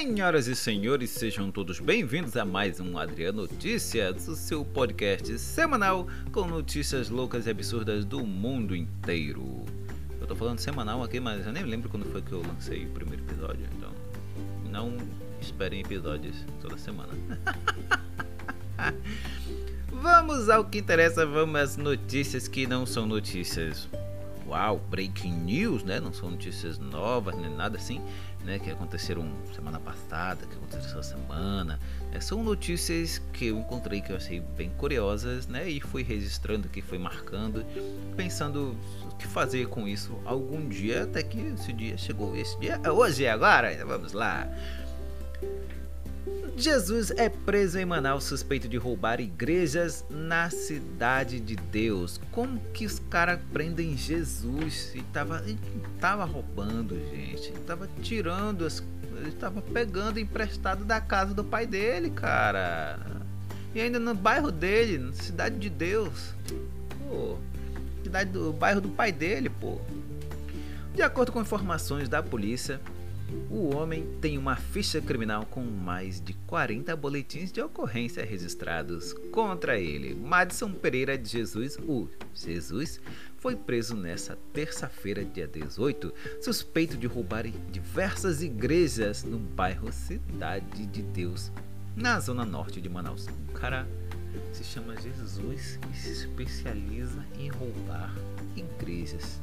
Senhoras e senhores, sejam todos bem-vindos a mais um Adriano Notícias, o seu podcast semanal com notícias loucas e absurdas do mundo inteiro. Eu tô falando semanal aqui, mas eu nem lembro quando foi que eu lancei o primeiro episódio, então não esperem episódios toda semana. vamos ao que interessa, vamos às notícias que não são notícias uau, breaking news, né? Não são notícias novas nem nada assim, né? Que aconteceram semana passada, que aconteceram essa semana. Né? São notícias que eu encontrei que eu achei bem curiosas, né? E fui registrando aqui, fui marcando, pensando o que fazer com isso algum dia, até que esse dia chegou. Esse dia, hoje é agora, vamos lá. Jesus é preso em Manaus suspeito de roubar igrejas na cidade de Deus. Como que os caras prendem Jesus? E tava, tava roubando, gente. Ele tava tirando as. Ele tava pegando emprestado da casa do pai dele, cara. E ainda no bairro dele, na cidade de Deus. Pô, cidade do bairro do pai dele, pô. De acordo com informações da polícia, o homem tem uma ficha criminal com mais de 40 boletins de ocorrência registrados contra ele. Madison Pereira de Jesus, o Jesus, foi preso nesta terça-feira, dia 18, suspeito de roubar diversas igrejas no bairro Cidade de Deus, na zona norte de Manaus. O cara se chama Jesus e se especializa em roubar igrejas.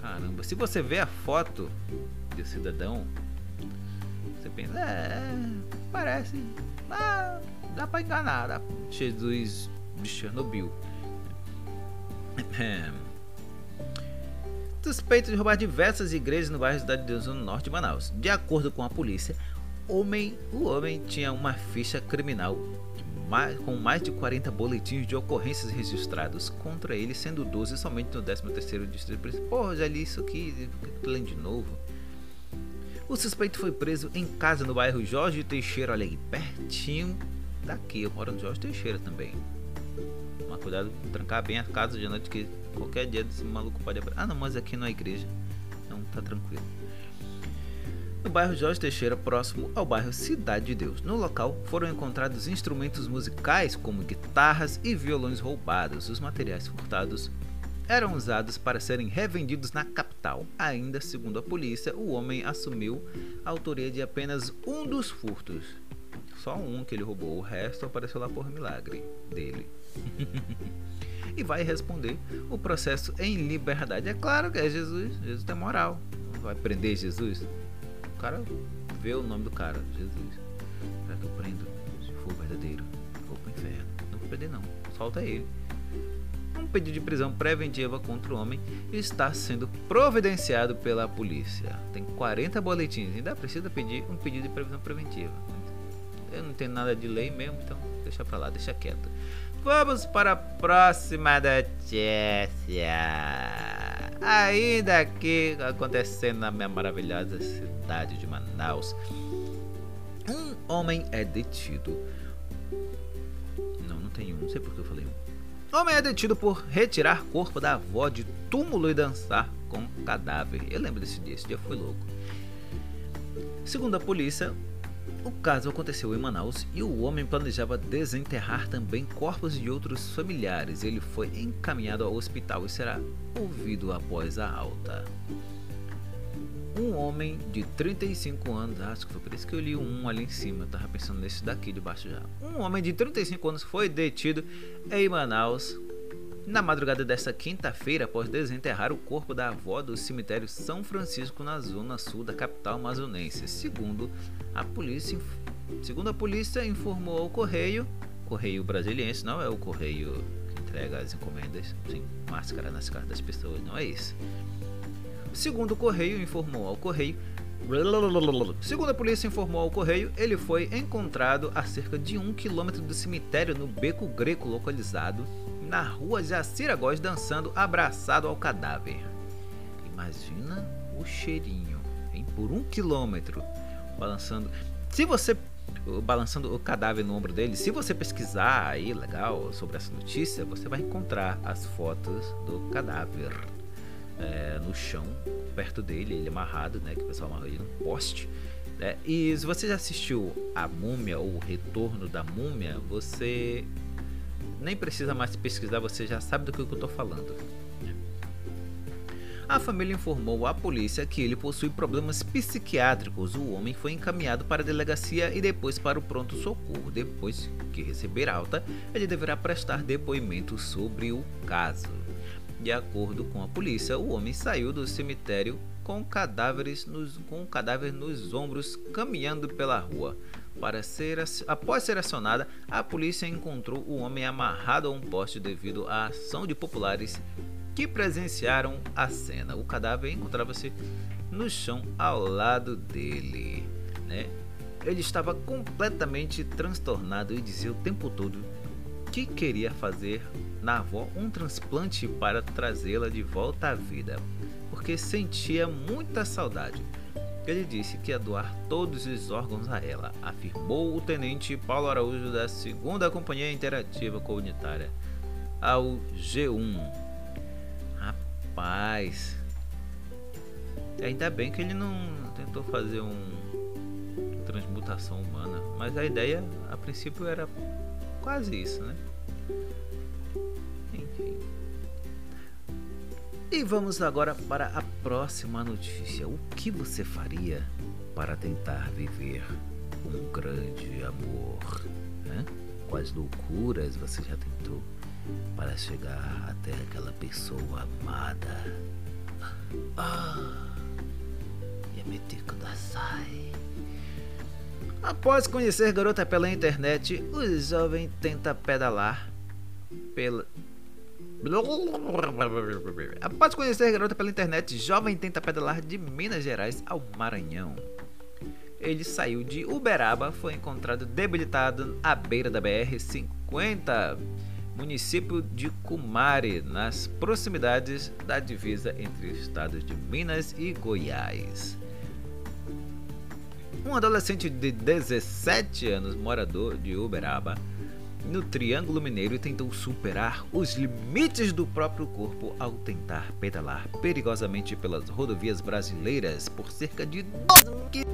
Caramba, se você vê a foto do cidadão, você pensa, é, parece, ah, dá pra enganar, dá, Jesus de Chernobyl. É. Suspeito de roubar diversas igrejas no bairro da Cidade de Deus, no norte de Manaus. De acordo com a polícia, homem, o homem tinha uma ficha criminal mais, com mais de 40 boletins de ocorrências registrados contra ele, sendo 12 somente no 13º distrito. Porra, já li isso aqui, lendo de novo. O suspeito foi preso em casa no bairro Jorge Teixeira, olha aí, pertinho daqui. Eu moro no Jorge Teixeira também. Mas cuidado, trancar bem a casa de noite, que qualquer dia desse maluco pode abrir. Ah, não, mas aqui não é igreja. Então tá tranquilo no bairro Jorge Teixeira, próximo ao bairro Cidade de Deus. No local foram encontrados instrumentos musicais como guitarras e violões roubados. Os materiais furtados eram usados para serem revendidos na capital. Ainda segundo a polícia, o homem assumiu a autoria de apenas um dos furtos. Só um que ele roubou, o resto apareceu lá por milagre dele. e vai responder o processo em liberdade. É claro que é Jesus, Jesus tem moral. Vai prender Jesus? O cara vê o nome do cara, Jesus. Será que eu prendo? Se for verdadeiro, vou pro inferno. Não vou prender não, solta ele. Um pedido de prisão preventiva contra o homem está sendo providenciado pela polícia. Tem 40 boletins, ainda precisa pedir um pedido de prisão preventiva. Eu não tenho nada de lei mesmo, então deixa pra lá, deixa quieto. Vamos para a próxima notícia. Ainda aqui acontecendo na minha maravilhosa cidade de Manaus, um homem é detido. Não, não tem um, não sei por que eu falei um. Homem é detido por retirar corpo da avó de túmulo e dançar com cadáver. Eu lembro desse dia, esse dia foi louco. Segundo a polícia, o caso aconteceu em Manaus e o homem planejava desenterrar também corpos de outros familiares. Ele foi encaminhado ao hospital e será ouvido após a alta. Um homem de 35 anos, acho que foi por isso que eu li um ali em cima, eu tava pensando nesse daqui de baixo já. Um homem de 35 anos foi detido em Manaus na madrugada desta quinta-feira, após desenterrar o corpo da avó do cemitério São Francisco na zona sul da capital amazonense, segundo a polícia, segundo a polícia informou ao correio, correio brasiliense, não é o correio que entrega as encomendas, sem máscara nas caras das pessoas, não é isso. Segundo o correio informou ao correio, Segundo a polícia informou ao correio, ele foi encontrado a cerca de um quilômetro do cemitério no Beco Greco, localizado na rua Jacira Góes dançando abraçado ao cadáver. Imagina o cheirinho, hein? Por um quilômetro, balançando. Se você balançando o cadáver no ombro dele, se você pesquisar aí legal sobre essa notícia, você vai encontrar as fotos do cadáver é, no chão, perto dele, ele amarrado, né? Que o pessoal amarrou ele num poste. Né? E se você já assistiu A Múmia ou O Retorno da Múmia, você nem precisa mais pesquisar, você já sabe do que eu estou falando. A família informou à polícia que ele possui problemas psiquiátricos. O homem foi encaminhado para a delegacia e depois para o pronto-socorro. Depois que receber alta, ele deverá prestar depoimento sobre o caso. De acordo com a polícia, o homem saiu do cemitério com cadáveres nos, com cadáver nos ombros caminhando pela rua. Para ser, após ser acionada, a polícia encontrou o homem amarrado a um poste devido à ação de populares que presenciaram a cena. O cadáver encontrava-se no chão ao lado dele, né? Ele estava completamente transtornado e dizia o tempo todo que queria fazer na avó um transplante para trazê-la de volta à vida, porque sentia muita saudade. Ele disse que ia doar todos os órgãos a ela, afirmou o tenente Paulo Araújo da 2 Companhia Interativa Comunitária ao G1 Rapaz. Ainda bem que ele não tentou fazer um transmutação humana, mas a ideia a princípio era quase isso, né? E vamos agora para a próxima notícia. O que você faria para tentar viver um grande amor? Né? Quais loucuras você já tentou? para chegar até aquela pessoa amada. Ah, Yamete Kudasai. Após conhecer garota pela internet, o jovem tenta pedalar pela. Após conhecer garota pela internet, jovem tenta pedalar de Minas Gerais ao Maranhão. Ele saiu de Uberaba, foi encontrado debilitado à beira da BR-50 município de Cumari, nas proximidades da divisa entre os estados de Minas e Goiás. Um adolescente de 17 anos, morador de Uberaba, no Triângulo Mineiro tentou superar os limites do próprio corpo ao tentar pedalar perigosamente pelas rodovias brasileiras por cerca de 12